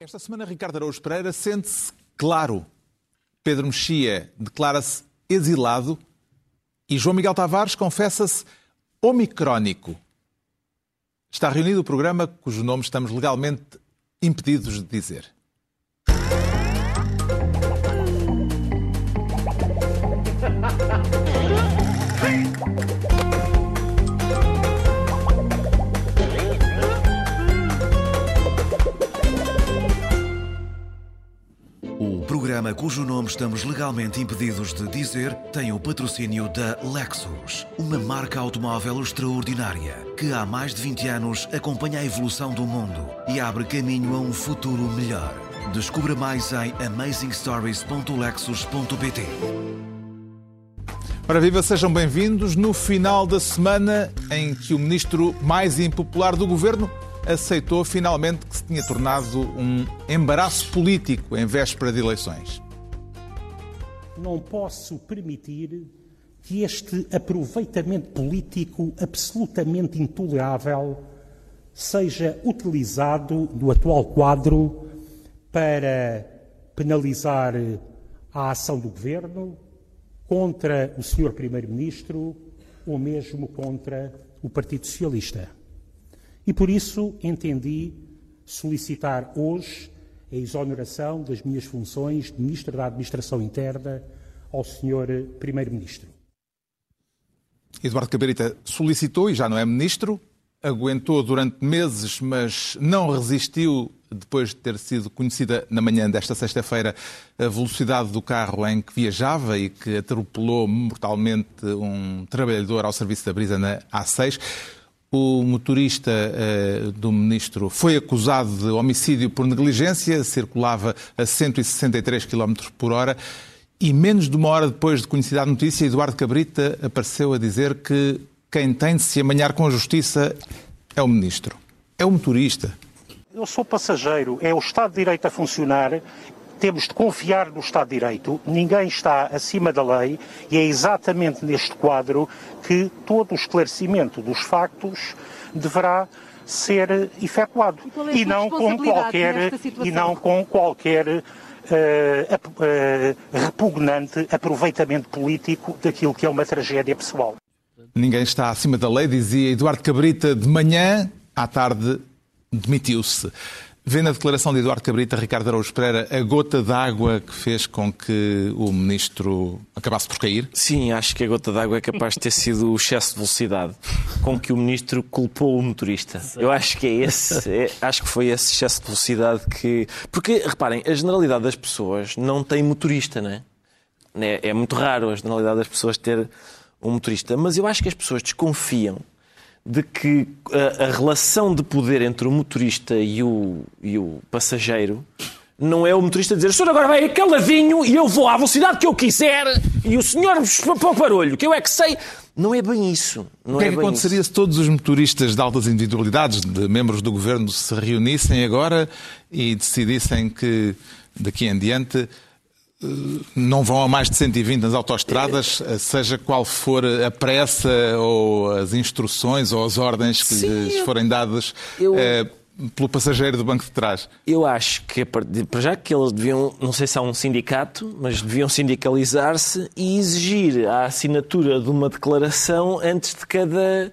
Esta semana, Ricardo Araújo Pereira sente-se claro. Pedro Mexia declara-se exilado e João Miguel Tavares confessa-se omicrónico. Está reunido o programa cujo nome estamos legalmente impedidos de dizer. Programa cujo nome estamos legalmente impedidos de dizer tem o patrocínio da Lexus, uma marca automóvel extraordinária que há mais de 20 anos acompanha a evolução do mundo e abre caminho a um futuro melhor. Descubra mais em amazingstories.lexus.pt. Ora viva, sejam bem-vindos no final da semana em que o ministro mais impopular do governo aceitou finalmente que se tinha tornado um embaraço político em véspera de eleições. Não posso permitir que este aproveitamento político absolutamente intolerável seja utilizado do atual quadro para penalizar a ação do governo contra o Sr. Primeiro-Ministro ou mesmo contra o Partido Socialista. E por isso entendi solicitar hoje a exoneração das minhas funções de Ministro da Administração Interna ao Sr. Primeiro-Ministro. Eduardo Cabrita solicitou e já não é ministro, aguentou durante meses, mas não resistiu depois de ter sido conhecida na manhã desta sexta-feira a velocidade do carro em que viajava e que atropelou mortalmente um trabalhador ao serviço da brisa na A6. O motorista uh, do ministro foi acusado de homicídio por negligência, circulava a 163 km por hora e menos de uma hora depois de conhecida a notícia, Eduardo Cabrita apareceu a dizer que quem tem de se amanhar com a justiça é o ministro. É o motorista. Eu sou passageiro, é o Estado de Direito a funcionar. Temos de confiar no Estado de Direito, ninguém está acima da lei e é exatamente neste quadro que todo o esclarecimento dos factos deverá ser efetuado E, e não com qualquer e não com qualquer Uh, uh, repugnante aproveitamento político daquilo que é uma tragédia pessoal. Ninguém está acima da lei, dizia Eduardo Cabrita de manhã, à tarde demitiu-se. Vê na declaração de Eduardo Cabrita, Ricardo Araújo Pereira, a gota d'água que fez com que o ministro acabasse por cair? Sim, acho que a gota d'água é capaz de ter sido o excesso de velocidade com que o ministro culpou o motorista. Eu acho que é esse, é, acho que foi esse excesso de velocidade que. Porque, reparem, a generalidade das pessoas não tem motorista, não é? É, é muito raro a generalidade das pessoas ter um motorista, mas eu acho que as pessoas desconfiam de que a, a, relação de poder entre o motorista e o, e o passageiro não é o motorista dizer o senhor agora vai caladinho e eu vou à velocidade que eu quiser e o senhor para o barulho, que eu é que sei. Não é bem isso. Não o que é, é que aconteceria isso. se todos os motoristas de altas individualidades, de membros do governo, se reunissem agora e decidissem que daqui em diante não vão a mais de 120 nas autoestradas, seja qual for a pressa ou as instruções ou as ordens que Sim, lhes forem dadas eu... eh, pelo passageiro do banco de trás. Eu acho que, para já, que eles deviam, não sei se há um sindicato, mas deviam sindicalizar-se e exigir a assinatura de uma declaração antes de cada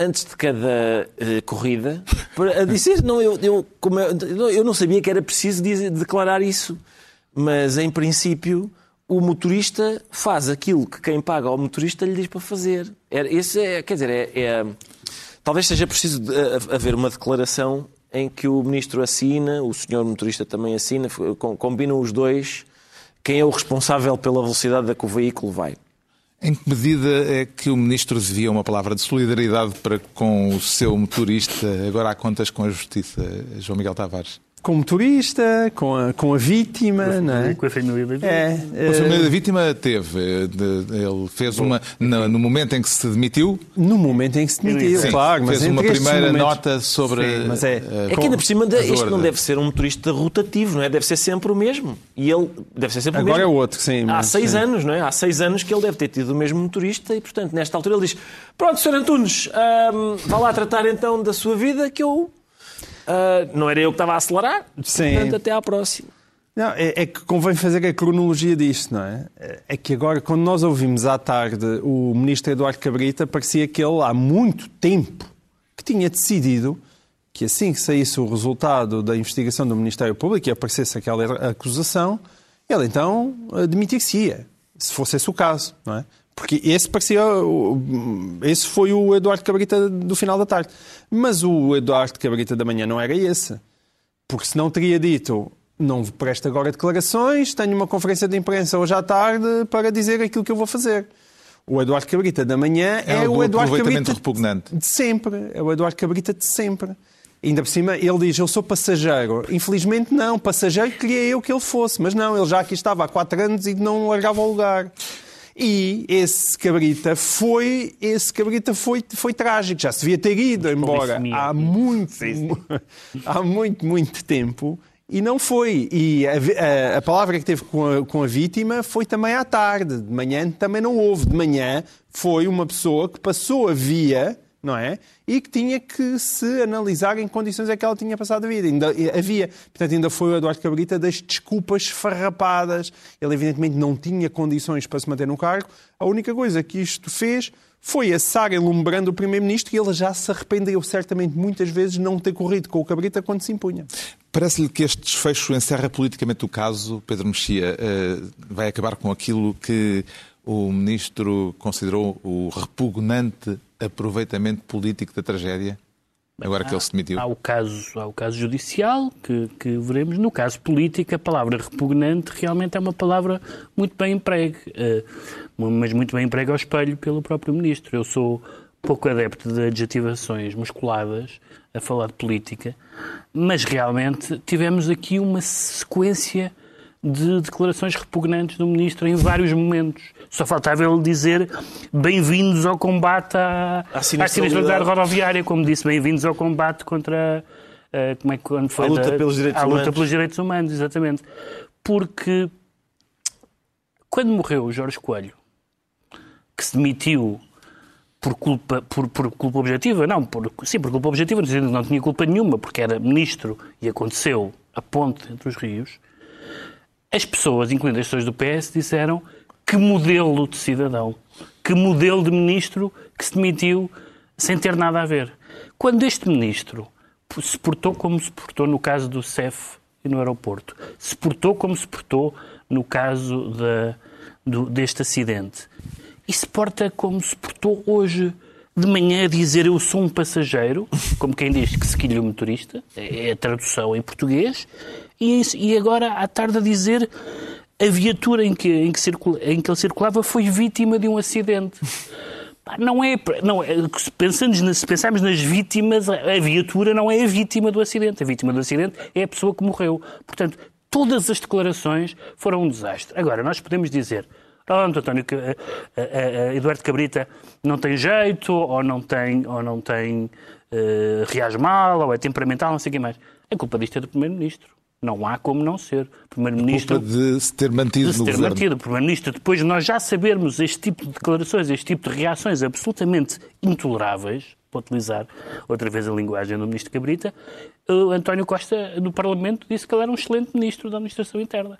antes de cada uh, corrida para dizer não eu, eu, como eu, eu não sabia que era preciso dizer, declarar isso mas em princípio o motorista faz aquilo que quem paga ao motorista lhe diz para fazer. Esse é, quer dizer, é, é, talvez seja preciso haver uma declaração em que o ministro assina, o senhor motorista também assina, combinam os dois quem é o responsável pela velocidade a que o veículo vai. Em que medida é que o ministro devia uma palavra de solidariedade para com o seu motorista, agora há contas com a justiça, João Miguel Tavares? Com o motorista, com a, com a vítima, com a, não é? Com a família da vítima. É, a família da vítima teve. Ele fez uma. No, no, momento em que se demitiu. No momento em que se demitiu, Sim, claro. Fez mas uma primeira momentos... nota sobre. Sim, mas é, é que ainda por cima, isto não deve ser um motorista rotativo, não é? Deve ser sempre o mesmo. E ele deve ser sempre Agora o mesmo. é o outro, sim. Há seis sim. anos, não é? Há seis anos que ele deve ter tido o mesmo motorista e, portanto, nesta altura ele diz: Pronto, Sr. Antunes, hum, vá lá tratar então da sua vida que eu Ah, não era eu que estava a acelerar. Sim. Portanto, até à próxima. Não, é, é que convém fazer a cronologia disto, não é? É que agora, quando nós ouvimos à tarde o ministro Eduardo Cabrita, parecia que ele há muito tempo que tinha decidido que assim que saísse o resultado da investigação do Ministério Público e aparecesse aquela acusação, ele então admitir-se-ia, se fosse esse o caso, não é? Porque esse parecia. Esse foi o Eduardo Cabrita do final da tarde. Mas o Eduardo Cabrita da manhã não era esse. Porque senão teria dito: não presto agora declarações, tenho uma conferência de imprensa hoje à tarde para dizer aquilo que eu vou fazer. O Eduardo Cabrita da manhã é, É o o do Eduardo Cabrita repugnante. de sempre. É o Eduardo Cabrita de sempre. Ainda por cima, ele diz: Eu sou passageiro. Infelizmente, não. Passageiro queria eu que ele fosse. Mas não, ele já aqui estava há quatro anos e não largava o lugar. E esse Cabrita foi, esse Cabrita foi, foi trágico. Já se devia ter ido embora há muito, há muito, muito tempo. E não foi. E a, a- a palavra que teve com a, com a vítima foi também à tarde. De manhã também não houve. De manhã foi uma pessoa que passou a via, não é? E que tinha que se analisar em condições é que ela tinha passado a vida. Ainda havia. Portanto, ainda foi o Eduardo Cabrita das desculpas farrapadas. Ele, evidentemente, não tinha condições para se manter no cargo. A única coisa que isto fez foi assar enlumbrando o Primeiro-Ministro e ele já se arrependeu, certamente, muitas vezes, não ter corrido com o Cabrita quando se impunha. Parece-lhe que este desfecho encerra politicamente o caso, Pedro Mexia, eh, vai acabar com aquilo que o ministro considerou o repugnante aproveitamento político da tragédia, agora que ele se demitiu? Há o caso, há o caso judicial que, que veremos. No caso político, a palavra repugnante realmente é uma palavra muito bem empregue, eh, mas muito bem empregue ao espelho pelo próprio ministro. Eu sou pouco adepto de adjetivações musculadas a falar de política, mas realmente tivemos aqui uma sequência de declarações repugnantes do ministro em vários momentos. Só faltava ele dizer bem-vindos ao combate à, À sinistralidade. rodoviária, como disse, bem-vindos ao combate contra. eh, como é que quando foi À luta da- pelos direitos à luta humanos. pelos direitos humanos, exatamente. Porque quando morreu o Jorge Coelho, que se demitiu por culpa, por, por culpa objetiva, não, por, sim, por culpa objetiva, não tinha culpa nenhuma, porque era ministro e aconteceu a ponte entre os rios, as pessoas, incluindo as pessoas do PS, disseram que modelo de cidadão, que modelo de ministro que se demitiu sem ter nada a ver. Quando este ministro se portou como se portou no caso do CEF e no aeroporto, se portou como se portou no caso da- do- deste acidente, e se porta como se portou hoje de manhã a dizer eu sou um passageiro, como quem diz que se quilha o motorista, é a tradução em português, e, e agora à tarde a dizer a viatura em que, em que, circula- em que ele circulava foi vítima de um acidente. Não é, não é nas- se pensarmos nas vítimas, a viatura não é a vítima do acidente. A vítima do acidente é a pessoa que morreu. Portanto, todas as declarações foram um desastre. Agora, nós podemos dizer, pronto, António, Ca- a- a- a Eduardo Cabrita não tem jeito, ou não tem, ou não tem eh, reage mal, ou é temperamental, não sei o que mais. A culpa disto é do Primeiro-Ministro. Não há como não ser. Primeiro-Ministro de se ter mantido de se ter governo. mantido Primeiro-Ministro, depois de nós já sabermos este tipo de declarações, este tipo de reações absolutamente intoleráveis, para utilizar outra vez a linguagem do Ministro Cabrita, o António Costa, no Parlamento, disse que ele era um excelente Ministro da Administração Interna.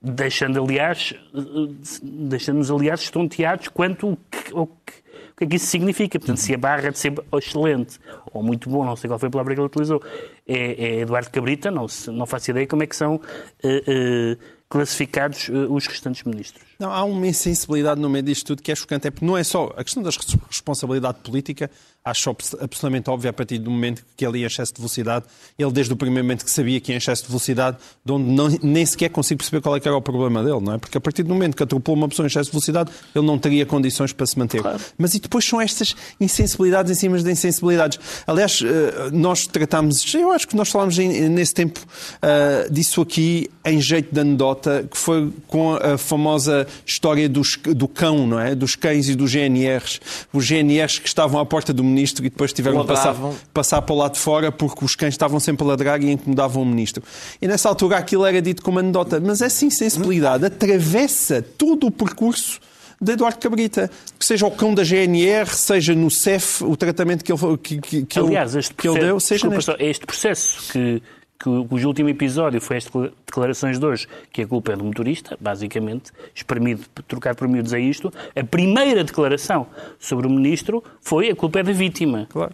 Deixando, aliás, eh, deixando-nos, aliás, estonteados quanto o que, o que- é que isso significa. Portanto, se a barra de ser excelente ou muito bom, não sei qual foi a palavra que ele utilizou, é, é Eduardo Cabrita, não, não faço ideia como é que são eh, eh, classificados eh, os restantes ministros. Não, há uma insensibilidade no meio disto tudo que é chocante. É porque não é só a questão da res- responsabilidade política, acho abs- absolutamente óbvio a partir do momento que ele ia em excesso de velocidade. Ele, desde o primeiro momento que sabia que ia em excesso de velocidade, de onde não- nem sequer consigo perceber qual é que era o problema dele, não é? Porque a partir do momento que atropelou uma pessoa em excesso de velocidade, ele não teria condições para se manter. Mas e depois são estas insensibilidades em cima de insensibilidades. Aliás, eh, nós tratámos, eu acho que nós falámos nesse tempo eh, disso aqui em jeito de anedota, que foi com a famosa história dos- do cão, não é? Dos cães e dos GNRs. Os GNRs que estavam à porta do ministro e depois tiveram que passar, passar para o lado de fora porque os cães estavam sempre a ladrar e incomodavam o ministro. E nessa altura aquilo era dito como anedota, mas essa insensibilidade atravessa todo o percurso de Eduardo Cabrita. Que seja o cão da GNR, seja no CEF, o tratamento que ele, que, que, que Aliás, ele, este que ele processo, deu, seja desculpa, neste. este processo que, que o- cujo último episódio foi as decla- declarações de hoje, que a culpa é do motorista, basicamente, espremido, trocado por miúdos é isto, a primeira declaração sobre o ministro foi a culpa é da vítima. Claro.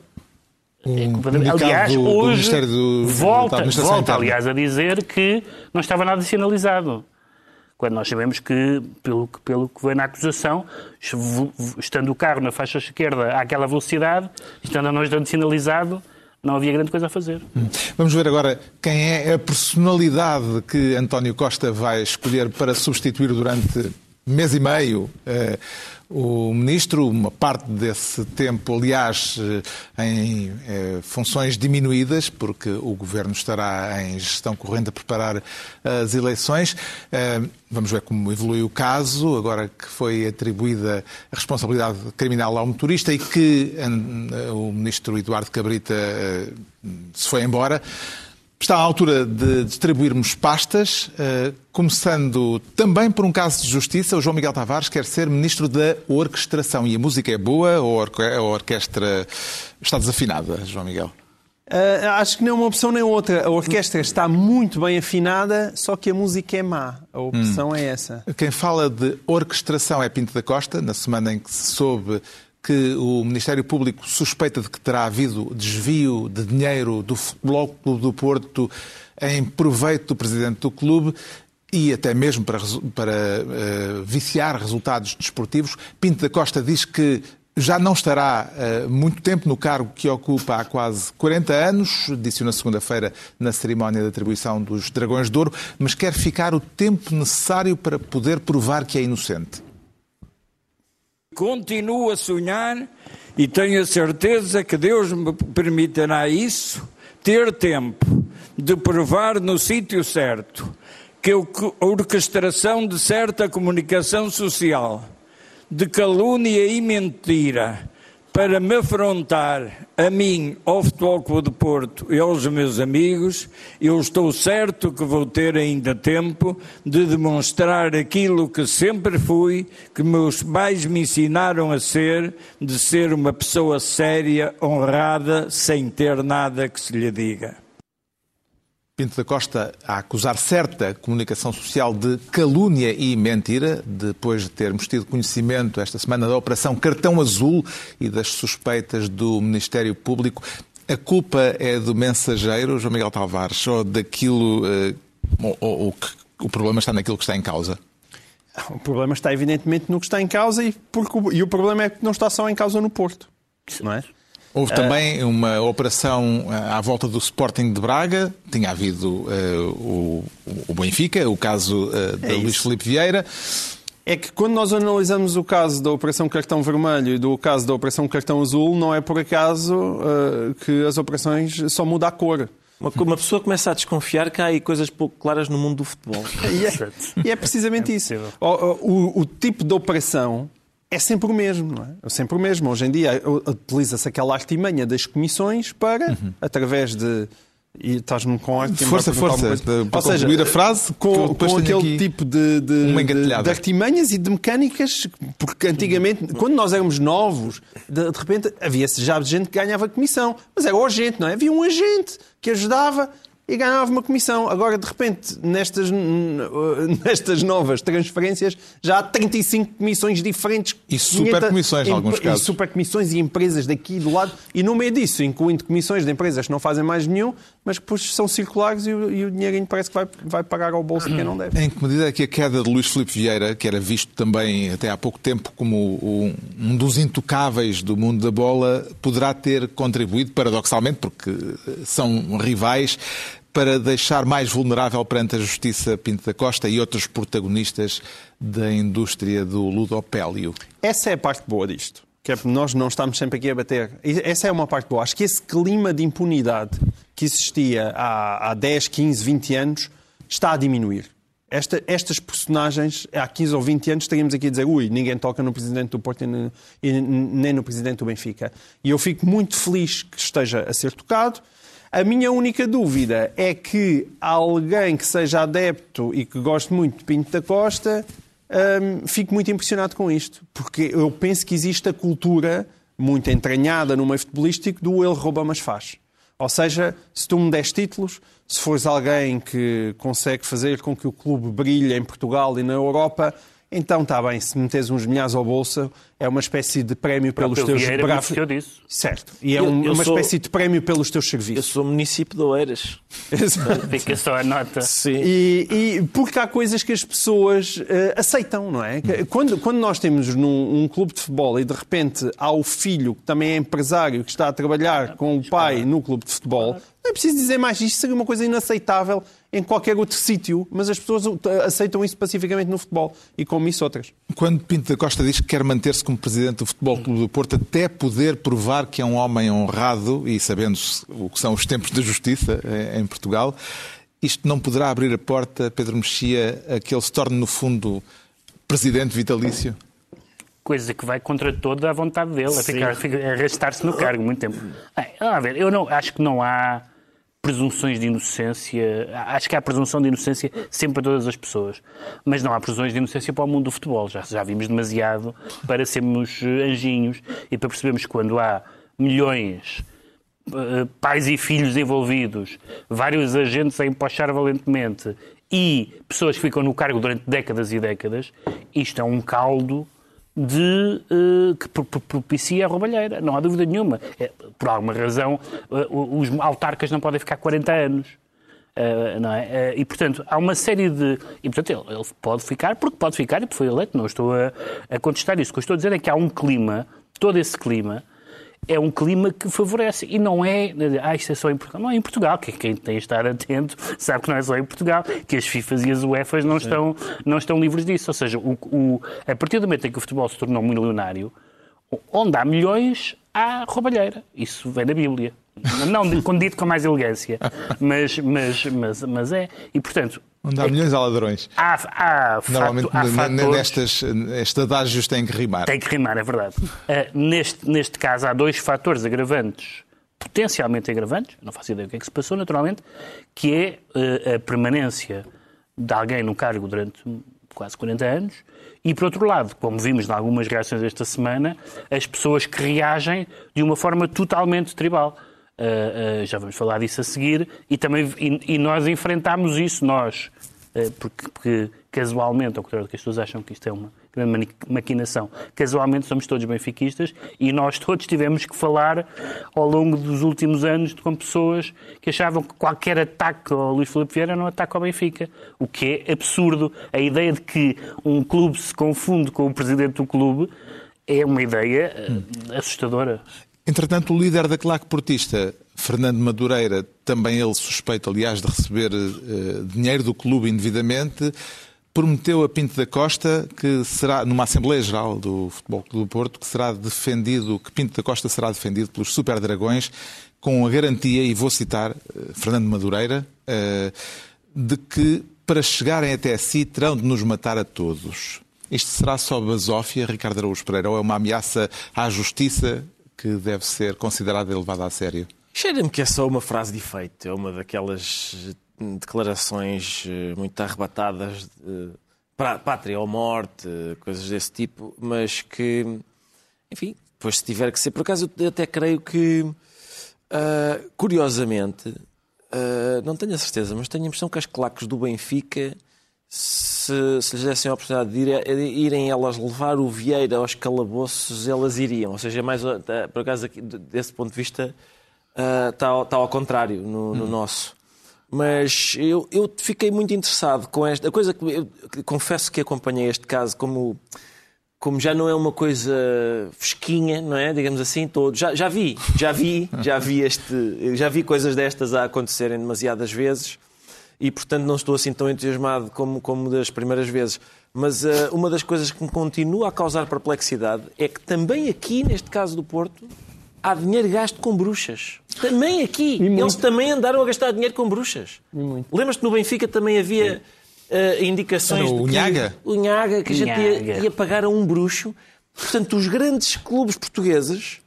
É da- comunicado aliás, do- do hoje do- da volta, volta aliás, a dizer que não estava nada sinalizado. Quando nós sabemos que, pelo, que- pelo que vem na acusação, estando o carro na faixa esquerda àquela velocidade, estando a não estando sinalizado, não havia grande coisa a fazer. Vamos ver agora quem é a personalidade que António Costa vai escolher para substituir durante mês e meio eh, o ministro. Uma parte desse tempo, aliás, eh, em eh, funções diminuídas, porque o governo estará em gestão corrente a preparar as eleições. Eh, Vamos ver como evolui o caso, agora que foi atribuída a responsabilidade criminal ao motorista e que o ministro Eduardo Cabrita se foi embora. Está à altura de distribuirmos pastas, eh, começando também por um caso de justiça. O João Miguel Tavares quer ser ministro da orquestração. E a música é boa ou a orque- a orquestra está desafinada, João Miguel? Ah, acho que nem uma opção nem outra. A orquestra está muito bem afinada, só que a música é má. A opção é essa. Quem fala de orquestração é Pinto da Costa, na semana em que se soube que o Ministério Público suspeita de que terá havido desvio de dinheiro do Futebol Clube do Porto em proveito do presidente do clube e até mesmo para, para eh, viciar resultados desportivos. Pinto da Costa diz que já não estará eh, muito tempo no cargo que ocupa há quase 40 anos, disse na segunda-feira na cerimónia de atribuição dos Dragões de Ouro, mas quer ficar o tempo necessário para poder provar que é inocente. Continuo a sonhar e tenho a certeza que Deus me permitirá isso, ter tempo de provar no sítio certo que a orquestração de certa comunicação social, de calúnia e mentira, para me afrontar a mim, ao Futebol Clube de Porto e aos meus amigos, eu estou certo que vou ter ainda tempo de demonstrar aquilo que sempre fui, que meus pais me ensinaram a ser, de ser uma pessoa séria, honrada, sem ter nada que se lhe diga. Pinto da Costa a acusar certa comunicação social de calúnia e mentira, depois de termos tido conhecimento esta semana da Operação Cartão Azul e das suspeitas do Ministério Público. A culpa é do mensageiro, João Miguel Tavares, ou daquilo. eh, ou, ou- o problema está naquilo que está em causa? O problema está evidentemente no que está em causa e, porque, e o problema é que não está só em causa no Porto. Não é? Houve também uma operação eh, à volta do Sporting de Braga, tinha havido eh, o, o Benfica, o caso eh, de É Luís isso. Filipe Vieira. É que quando nós analisamos o caso da Operação Cartão Vermelho e do caso da Operação Cartão Azul, não é por acaso ah, que as operações só mudam a cor. Uma, uma pessoa começa a desconfiar que há aí coisas pouco claras no mundo do futebol. E é, e é precisamente isso. O, o- o tipo de operação é sempre o mesmo, não é? É sempre o mesmo. Hoje em dia utiliza-se aquela artimanha das comissões para, através de. E estás-me com que Força, força. Para concluir a frase, com, com aquele aqui tipo de, de, uma de, engatilhada. de artimanhas e de mecânicas, porque antigamente, quando nós éramos novos, de, de repente havia-se já gente que ganhava comissão, mas era o agente, não é? Havia um agente que ajudava e ganhava uma comissão. Agora, de repente, nestas, nestas novas transferências, já há 35 comissões diferentes. E supercomissões, em alguns e casos. supercomissões e empresas daqui do lado. E no meio disso, incluindo comissões de empresas que não fazem mais nenhum, mas que depois são circulares e o, e o dinheirinho parece que vai, vai pagar ao bolso de quem não deve. Em que medida é que a queda de Luís Filipe Vieira, que era visto também até há pouco tempo como um, um dos intocáveis do mundo da bola, poderá ter contribuído, paradoxalmente, porque são rivais, para deixar mais vulnerável perante a justiça Pinto da Costa e outros protagonistas da indústria do ludopélio? Essa é a parte boa disto. Que é nós não estamos sempre aqui a bater. Essa é uma parte boa. Acho que esse clima de impunidade que existia há, há 10, 15, 20 anos está a diminuir. Esta- estas personagens, há 15 ou 20 anos, estaríamos aqui a dizer ui, ninguém toca no Presidente do Porto e no- e nem no Presidente do Benfica. E eu fico muito feliz que esteja a ser tocado. A minha única dúvida é que alguém que seja adepto e que goste muito de Pinto da Costa fico muito impressionado com isto, porque eu penso que existe a cultura muito entranhada no meio futebolístico do ele rouba, mas faz. Ou seja, se tu me des títulos, se fores alguém que consegue fazer com que o clube brilhe em Portugal e na Europa, então está bem, se metes uns milhares ao bolso, é uma espécie de prémio pelos teus Vieira bravos. beneficiou disso. Certo. E é Eu- um- eu uma sou- espécie de prémio pelos teus Eu serviços. sou município de Oeiras. Fica só a nota. Sim. E, e porque há coisas que as pessoas eh, aceitam, não é? Quando, quando nós temos num um clube de futebol e de repente há o filho que também é empresário que está a trabalhar com o pai no clube de futebol, não é preciso dizer mais. Isto seria uma coisa inaceitável em qualquer outro sítio, mas as pessoas aceitam isso pacificamente no futebol e como isso outras. Quando Pinto da Costa diz que quer manter-se como presidente do Futebol Clube do Porto até poder provar que é um homem honrado e sabendo o que são os tempos da justiça eh, em Portugal, isto não poderá abrir a porta, Pedro Mexia, a que ele se torne, no fundo, presidente vitalício? Coisa que vai contra toda a vontade dele, a, ficar, fica- a arrastar-se no cargo muito tempo. A ver, eu não, acho que não há presunções de inocência. Acho que há presunção de inocência sempre para todas as pessoas. Mas não há presunções de inocência para o mundo do futebol. Já, já vimos demasiado para sermos eh, anjinhos e para percebermos que quando há milhões eh, pais e filhos envolvidos, vários agentes a empochar valentemente e pessoas que ficam no cargo durante décadas e décadas, isto é um caldo de, eh, que pro- pro- propicia a roubalheira. Não há dúvida nenhuma. É, por alguma razão, eh, os autarcas não podem ficar 40 anos. Uh, não é? Uh, e, portanto, há uma série de. E, portanto, ele, ele pode ficar porque pode ficar e foi eleito. Não estou a, a contestar isso. O que eu estou a dizer é que há um clima, todo esse clima, é um clima que favorece. E não é. Ah, isto é só em Portugal. Não é em Portugal. Quem, quem tem de estar atento sabe que não é só em Portugal. Que as FIFAs e as UEFAs não estão, não estão livres disso. Ou seja, o, o, a partir do momento em que o futebol se tornou milionário, onde há milhões, há roubalheira. Isso vem da Bíblia. Não quando dito com mais elegância, mas, mas, mas, mas é. E, portanto, Onde há milhões há ladrões. há, há, Normalmente há fatores... nestas, estes adágios têm que rimar. Tem que rimar, é verdade. Uh, neste, neste caso, há dois fatores agravantes, potencialmente agravantes, não faço ideia do que é que se passou, naturalmente, que é uh, a permanência de alguém no cargo durante quase 40 anos e, por outro lado, como vimos em algumas reações esta semana, as pessoas que reagem de uma forma totalmente tribal. Uh, uh, já vamos falar disso a seguir, e, também, e, e nós enfrentámos isso, nós, uh, porque, porque casualmente, ao contrário do que as pessoas acham que isto é uma grande maquinação, casualmente somos todos benfiquistas e nós todos tivemos que falar ao longo dos últimos anos com pessoas que achavam que qualquer ataque ao Luís Filipe Vieira era um ataque ao Benfica, o que é absurdo. A ideia de que um clube se confunde com o presidente do clube é uma ideia uh, assustadora. Entretanto, o líder da claque portista, Fernando Madureira, também ele suspeito, aliás, de receber eh, dinheiro do clube indevidamente, prometeu a Pinto da Costa que será, numa Assembleia Geral do Futebol Clube do Porto, que será defendido, que Pinto da Costa será defendido pelos Super Dragões, com a garantia, e vou citar eh, Fernando Madureira, eh, de que para chegarem até si terão de nos matar a todos. Isto será só basófia, Ricardo Araújo Pereira, ou é uma ameaça à justiça que deve ser considerada e levada a sério? Cheira-me que é só uma frase de efeito, é uma daquelas eh, declarações eh, muito arrebatadas de pra- pátria ou morte, eh, coisas desse tipo, mas que, enfim, depois se tiver que ser. Por acaso eu até creio que, ah, curiosamente, ah, não tenho a certeza, mas tenho a impressão que as claques do Benfica, se, se lhes dessem a oportunidade de ir- de irem elas levar o Vieira aos calabouços, elas iriam. Ou seja, mais, ah, por acaso, desse ponto de vista, está, ao- está ao contrário no, no nosso. Mas eu, eu fiquei muito interessado com esta. A coisa que eu confesso que acompanhei este caso como, como já não é uma coisa fresquinha, não é? Digamos assim, todo. Já, já vi, já vi, já vi este, já vi coisas destas a acontecerem demasiadas vezes e portanto não estou assim tão entusiasmado como, como das primeiras vezes. Mas ah, uma das coisas que me continua a causar perplexidade é que também aqui, neste caso do Porto, há dinheiro gasto com bruxas. Também aqui. Eles também andaram a gastar dinheiro com bruxas. Lembras-te que no Benfica também havia ah, indicações Era o de que o Nhaga, que a gente ia, ia pagar a um bruxo. Portanto, os grandes clubes portugueses,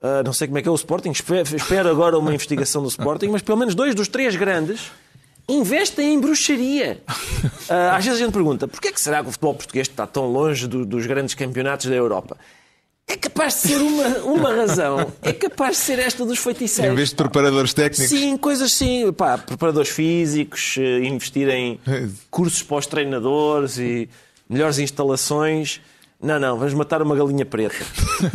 ah, não sei como é que é o Sporting, espero agora uma investigação do Sporting, mas pelo menos dois dos três grandes investem em bruxaria. Ah, às vezes a gente pergunta, porquê é que será que o futebol português está tão longe do- dos grandes campeonatos da Europa? É capaz de ser uma, uma razão. É capaz de ser esta dos feiticeiros. Em vez de preparadores técnicos. Sim, coisas sim. Pá, preparadores físicos, eh, investir em cursos para os treinadores e melhores instalações. Não, não, vamos matar uma galinha preta.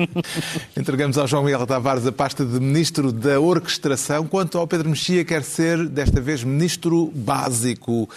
Entregamos ao João Miguel Tavares a pasta de Ministro da Orquestração. Quanto ao Pedro Mexia, quer ser, desta vez, Ministro Básico,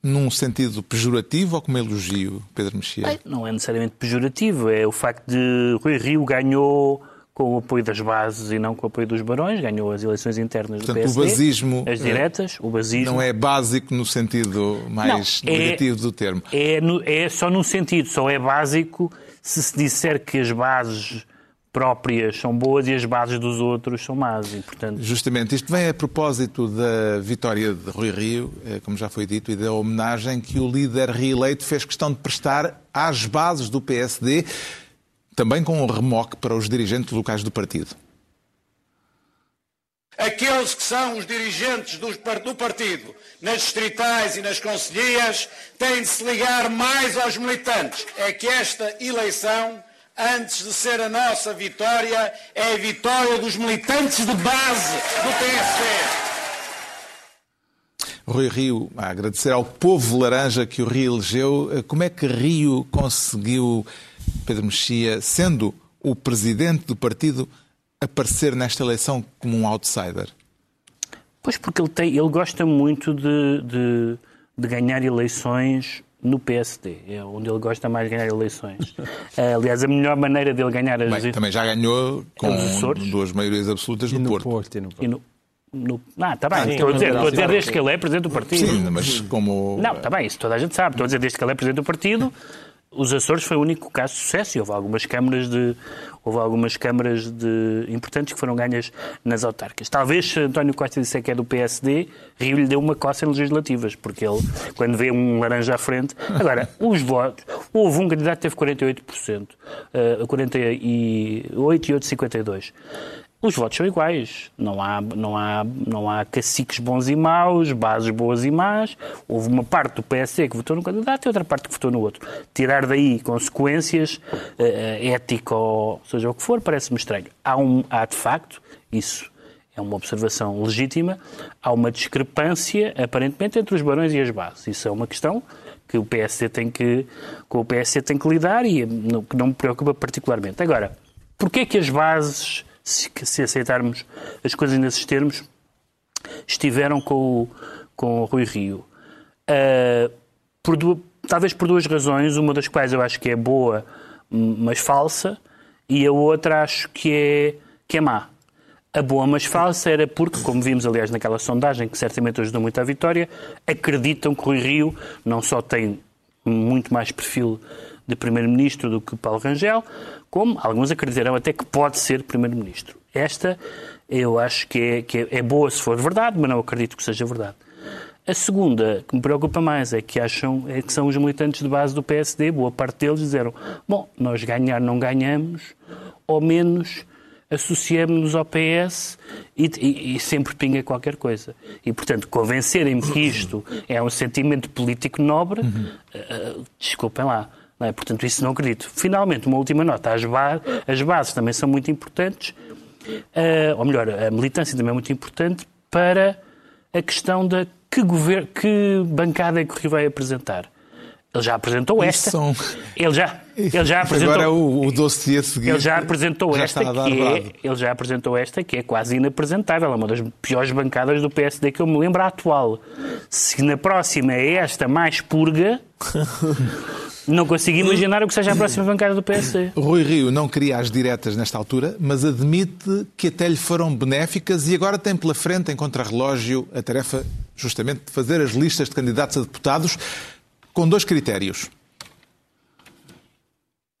num sentido pejorativo ou como elogio, Pedro Mexia? Não é necessariamente pejorativo, é o facto de Rui Rio ganhou com o apoio das bases e não com o apoio dos barões, ganhou as eleições internas Portanto, do o PSD, basismo, as eh, diretas, o basismo. Não é básico no sentido mais Não, é- negativo do termo. É, no- é só num sentido, só é básico se se disser que as bases próprias são boas e as bases dos outros são más. E, portanto, Justamente, isto vem a propósito da vitória de Rui Rio, eh, como já foi dito, e da homenagem que o líder reeleito fez questão de prestar às bases do PSD, também com um remoque para os dirigentes locais do partido. Aqueles que são os dirigentes do partido, nas distritais e nas conselhias, têm de se ligar mais aos militantes. É que esta eleição, antes de ser a nossa vitória, é a vitória dos militantes de base do PSD. Rui Rio, a agradecer ao povo laranja que o reelegeu, como é que Rio conseguiu, Pedro Mexia, sendo o presidente do partido, aparecer nesta eleição como um outsider? pois porque ele, tem, ele gosta muito de, de, de ganhar eleições no PSD, é onde ele gosta mais de ganhar eleições. Eh, Aliás, a melhor maneira dele ganhar as Bem, também já ganhou com Açores. duas maiorias absolutas E no, no Porto. Porto. e no Porto. E no, no... Ah, está bem, sim, estou a dizer, no estou a dizer desde sim. que ele é presidente do partido. Sim, mas como. Não, está bem, isso toda a gente sabe. Estou a dizer, desde que ele é presidente do partido, os Açores foi o único caso de sucesso e houve algumas câmaras de houve algumas câmaras de importantes que foram ganhas nas autárquicas. Talvez se António Costa disser que é do PSD, Rio lhe deu uma coça em legislativas, porque ele, quando vê um laranja à frente... Agora, os votos... Houve um candidato que teve 48%, uh, 48 e outro 52%. Os votos são iguais. Não há, não, há, não há caciques bons e maus, bases boas e más. Houve uma parte do PSD que votou no candidato e outra parte que votou no outro. Tirar daí consequências, ética ou seja o que for, parece-me estranho. Há, um, há, de facto, isso é uma observação legítima, há uma discrepância, aparentemente, entre os barões e as bases. Isso é uma questão que o PSD tem que, com o PSD tem que lidar e que não me preocupa particularmente. Agora, porquê é que as bases se, se aceitarmos as coisas nesses termos, estiveram com o, com o Rui Rio. Ah, por du- talvez por duas razões, uma das quais eu acho que é boa, mas falsa, e a outra acho que é, que é má. A boa, mas falsa, era porque, como vimos, aliás, naquela sondagem, que certamente ajudou muito à vitória, acreditam que Rui Rio não só tem muito mais perfil de Primeiro-Ministro do que Paulo Rangel, como alguns acreditarão até que pode ser Primeiro-Ministro. Esta eu acho que é, que é- boa se for verdade, mas não acredito que seja verdade. A segunda, que me preocupa mais, é que acham é que são os militantes de base do PSD, boa parte deles disseram, bom, nós ganhar não ganhamos, ao menos associamos-nos ao PS e, e- e sempre pinga qualquer coisa. E, portanto, convencerem-me que isto é um sentimento político nobre, eh, desculpem lá. É? Portanto, isso não acredito. Finalmente, uma última nota. As, ba- as bases também são muito importantes, eh, ou melhor, a militância também é muito importante para a questão da que, gover- que bancada é que o Rio vai apresentar. Ele já apresentou esta. são- Ele já, ele já apresentou. Agora o, o doce a seguir. Ele já apresentou já esta que é, ele já apresentou esta que é quase inapresentável, é uma das piores bancadas do PSD que eu me lembro a atual. Se na próxima é esta mais purga, não consigo imaginar o que seja a próxima bancada do PSD. Rui Rio não queria as diretas nesta altura, mas admite que até lhe foram benéficas e agora tem pela frente, em contrarrelógio, a tarefa justamente de fazer as listas de candidatos a deputados com dois critérios.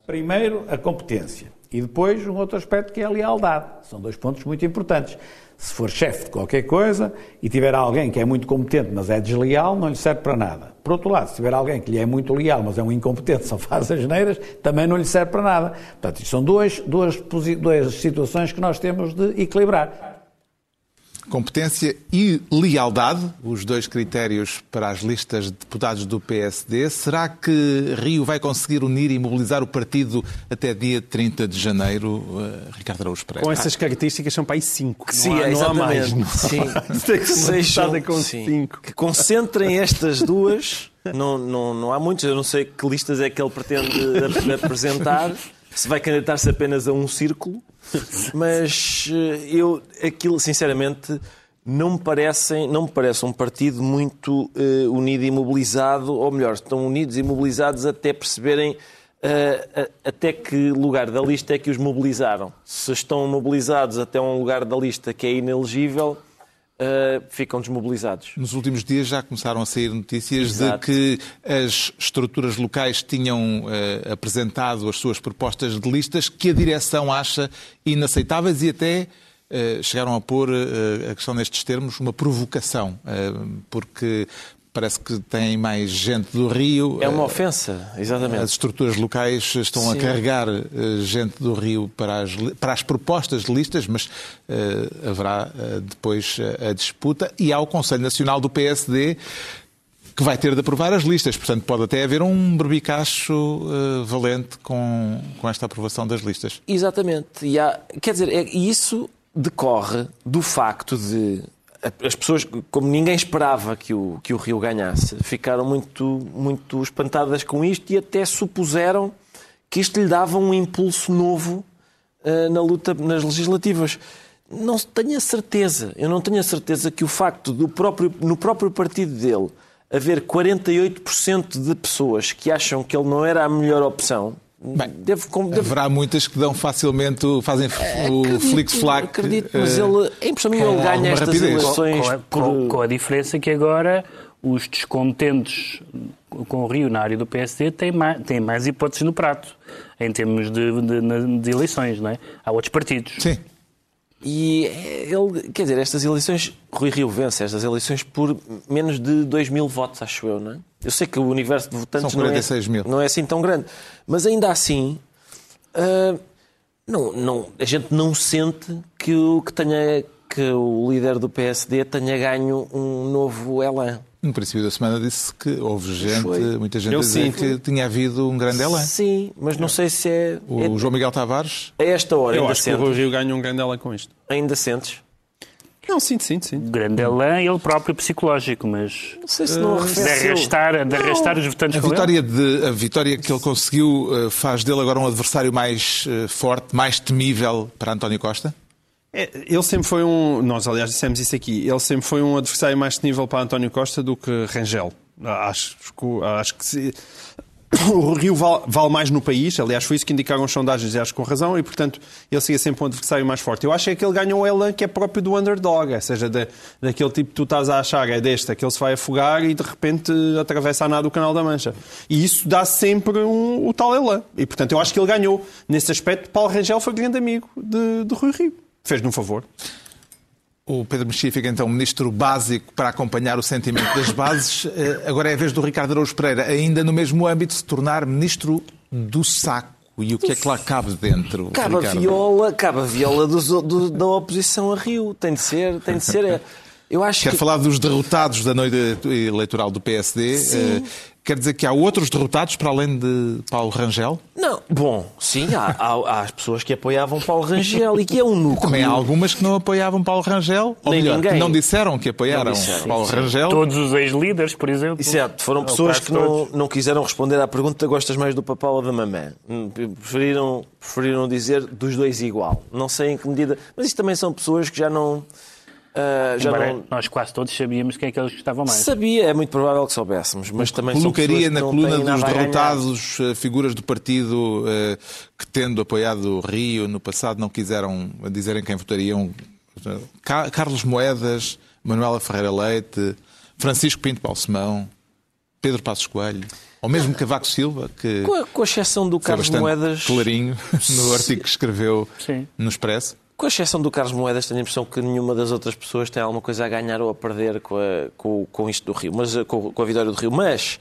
Primeiro, a competência. E depois, um outro aspecto que é a lealdade. São dois pontos muito importantes. Se for chefe de qualquer coisa e tiver alguém que é muito competente, mas é desleal, não lhe serve para nada. Por outro lado, se tiver alguém que lhe é muito leal, mas é um incompetente, só faz as neiras, também não lhe serve para nada. Portanto, são duas, duas, duas situações que nós temos de equilibrar. Competência e lealdade, os dois critérios para as listas de deputados do PSD. Será que Rio vai conseguir unir e mobilizar o partido até dia 30 de janeiro? Uh, Ricardo Araújo Pereira. Com essas características são para aí cinco. Sim, não há, é não há mais. exatamente. Não. Sim. Tem que ser com sim. cinco. Que concentrem estas duas. Não, não, não há muitos. Eu não sei que listas é que ele pretende ap- apresentar. Se vai candidatar-se apenas a um círculo. Mas eh, eu, aquilo, sinceramente, não me, parecem, não me parece um partido muito eh, unido e mobilizado. Ou melhor, estão unidos e mobilizados até perceberem a- até que lugar da lista é que os mobilizaram. Se estão mobilizados até um lugar da lista que é inelegível, eh, ficam desmobilizados. Nos últimos dias já começaram a sair notícias Exato. de que as estruturas locais tinham eh, apresentado as suas propostas de listas que a direção acha inaceitáveis e até eh, chegaram a pôr a questão nestes termos uma provocação, porque parece que tem mais gente do Rio. É uma ofensa, exatamente. As estruturas locais estão a Sim. carregar eh, gente do Rio para as, para as propostas de listas, mas eh, haverá eh, depois a disputa. E há o Conselho Nacional do PSD que vai ter de aprovar as listas. Portanto, pode até haver um berbicacho eh, valente com, com esta aprovação das listas. Exatamente. E há- quer dizer, é- isso decorre do facto de a- as pessoas, como ninguém esperava que o, que o Rio ganhasse, ficaram muito, muito espantadas com isto e até supuseram que isto lhe dava um impulso novo eh, na luta nas legislativas. Não tenho a certeza, eu não tenho a certeza que o facto do próprio, no próprio partido dele haver 48% de pessoas que acham que ele não era a melhor opção, deve, como- deve Haverá muitas que dão facilmente, fazem o flick-flack. Acredito, mas eh, ele, é impressão minha, com ele ganha estas rapidez. eleições Com a, por... com a diferença que agora os descontentes com o Rio na área do PSD têm mais, têm mais hipóteses no prato, em termos de, de- de eleições, não é? Há outros partidos. Sim. E é, ele, quer dizer, estas eleições, Rui Rio vence estas eleições por menos de 2 mil votos, acho eu, não é? Eu sei que o universo de votantes São 46 não, é, mil. não é assim tão grande, mas ainda assim, ah, não, não, a gente não sente que o, que, tenha, que o líder do PSD tenha ganho um novo elan. No princípio da semana disse que houve gente, Foi. muita gente Eu a dizer sinto. que tinha havido um grande elan. Sim, mas não sei se é, O é João Miguel Tavares a esta hora Eu ainda acho que o sentes. Rio ganha um grande ela com isto. Ainda sentes? Não, sinto, sinto, sinto. Grande Elan, ele próprio psicológico, mas Não sei se não de arrefeceu. arrastar, de arrastar os votantes A vitória, de, a vitória que ele conseguiu eh, faz dele agora um adversário mais eh, forte, mais temível para António Costa? É, ele sempre foi um. Nós, aliás, dissemos isso aqui. Ele sempre foi um adversário mais nível para António Costa do que Rangel. Acho, acho que se- o Rio vale, vale mais no país. Aliás, foi isso que indicaram as sondagens e acho com razão. E, portanto, ele seria sempre um adversário mais forte. Eu acho é que ele ganhou o Elan que é próprio do underdog. Ou seja, da- daquele tipo que tu estás a achar é deste, que ele se vai afogar e de repente atravessa a nada o Canal da Mancha. E isso dá sempre um- o tal Elan. E, portanto, eu acho que ele ganhou. Nesse aspecto, Paulo Rangel foi grande amigo de, de Rui Rio. Fez-lhe um favor. O Pedro Mexia fica então ministro básico para acompanhar o sentimento das bases. Eh, Agora é a vez do Ricardo Araújo Pereira, ainda no mesmo âmbito, se tornar ministro do saco. E o que é que lá cabe dentro? Cabe a Ricardo? viola, cabe a viola dos- do- da oposição a Rio. Tem de ser, tem de ser. Eu acho Quer que falar dos derrotados da noite eleitoral do PSD. Sim. Eh, Quer dizer que há outros derrotados para além de Paulo Rangel? não. Bom, sim, há, há- há as pessoas que apoiavam Paulo Rangel e que é um núcleo. Também há algumas que não apoiavam Paulo Rangel. Ou Nem melhor, que ninguém. não disseram que apoiaram disseram. Paulo Sim. Rangel. Todos os ex-líderes, por exemplo. Certo, foram pessoas que não, não quiseram responder à pergunta gostas mais do papá ou da mamã. Hum, Preferiram, preferiram dizer dos dois igual. Não sei em que medida. Mas isto também são pessoas que já não. Ah, já Embora não nós quase todos sabíamos quem é que eles gostavam mais. sabia, é muito provável que soubéssemos, mas também Colocaria na coluna dos derrotados eh, figuras do partido eh, que, tendo apoiado o Rio no passado, não quiseram dizerem quem votariam. Ca- Carlos Moedas, Manuela Ferreira Leite, Francisco Pinto Balsemão, Pedro Passos Coelho, ou mesmo Cavaco Silva, que Com a, com a exceção do Carlos Moedas. clarinho no artigo que escreveu Sim. no Expresso. Com a exceção do Carlos Moedas, tenho a impressão que nenhuma das outras pessoas tem alguma coisa a ganhar ou a perder com, a- com- com isto do Rio, mas, eh, com, com a vitória do Rio. Mas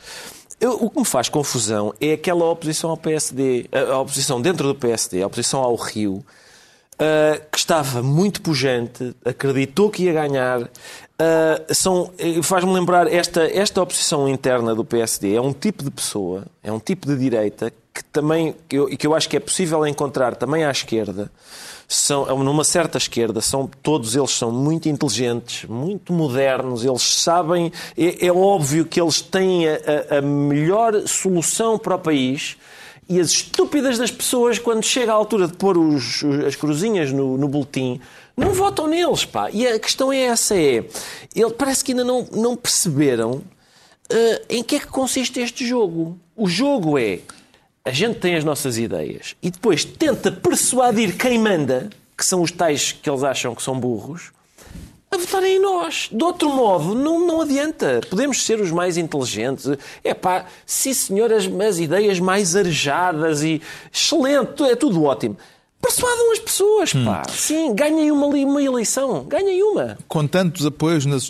eu- o que me faz confusão é aquela oposição ao PSD, a, a oposição dentro do PSD, a oposição ao Rio, uh, que estava muito pujante, acreditou que ia ganhar. Uh, são, faz-me lembrar esta, esta oposição interna do PSD é um tipo de pessoa, é um tipo de direita que também que que eu acho que é possível encontrar também à esquerda, são numa certa esquerda, são todos eles são muito inteligentes, muito modernos, eles sabem, é, é óbvio que eles têm a, a, melhor solução para o país. E as estúpidas das pessoas, quando chega a altura de pôr os, as cruzinhas no, no boletim, não votam neles, pá. E a questão é essa, é... Ele parece que ainda não, não perceberam uh, em que é que consiste este jogo. O jogo é a gente tem as nossas ideias e depois tenta persuadir quem manda, que são os tais que eles acham que são burros, a votarem em nós. De outro modo, não, não adianta. Podemos ser os mais inteligentes. É pá, sim senhor, as, as ideias mais arejadas e excelente, é tudo ótimo. Persuadam as pessoas, pá. Hum. Sim, ganhem uma, uma eleição. Ganhem uma. Com tantos apoios nas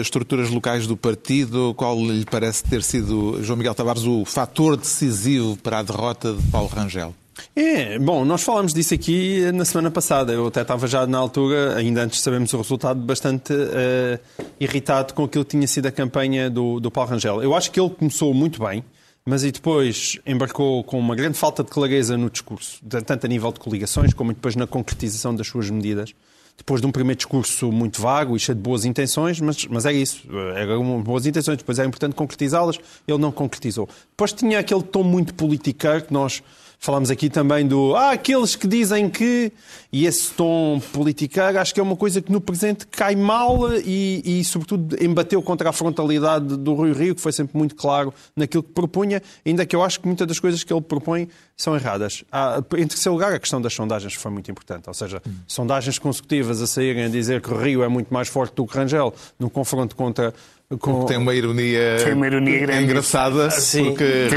estruturas locais do partido, qual lhe parece ter sido, João Miguel Tavares, o fator decisivo para a derrota de Paulo Rangel? É, bom, nós falámos disso aqui na semana passada. Eu até estava já na altura, ainda antes de sabermos o resultado, bastante uh, irritado com aquilo que tinha sido a campanha do, do Paulo Rangel. Eu acho que ele começou muito bem mas e depois embarcou com uma grande falta de clareza no discurso, tanto a nível de coligações como depois na concretização das suas medidas. Depois de um primeiro discurso muito vago e cheio de boas intenções, mas, mas é isso, eram boas intenções, depois era importante concretizá-las, ele não concretizou. Depois tinha aquele tom muito politiqueiro que nós Falámos aqui também do ah, aqueles que dizem que. E esse tom politicar acho que é uma coisa que no presente cai mal e, e, sobretudo, embateu contra a frontalidade do Rui Rio, que foi sempre muito claro naquilo que propunha, ainda que eu acho que muitas das coisas que ele propõe são erradas. Ah, em terceiro lugar, a questão das sondagens foi muito importante. Ou seja, hum. sondagens consecutivas a saírem a dizer que o Rio é muito mais forte do que Rangel no confronto contra com... Tem uma ironia, Tem uma ironia grande. engraçada, Sim. porque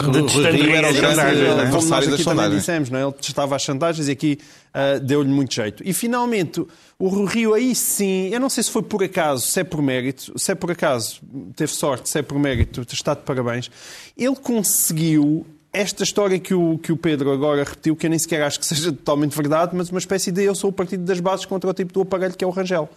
Rui Rio era o grande adversário das sondagens. Dissemos, não é? Ele testava as sondagens e aqui uh, deu-lhe muito jeito. E finalmente, o Rio aí sim, eu não sei se foi por acaso, se é por mérito, se é por acaso, teve sorte, se é por mérito, está de parabéns, ele conseguiu esta história que o, que o Pedro agora repetiu, que eu nem sequer acho que seja totalmente verdade, mas uma espécie de eu sou o partido das bases contra o tipo do aparelho que é o Rangel.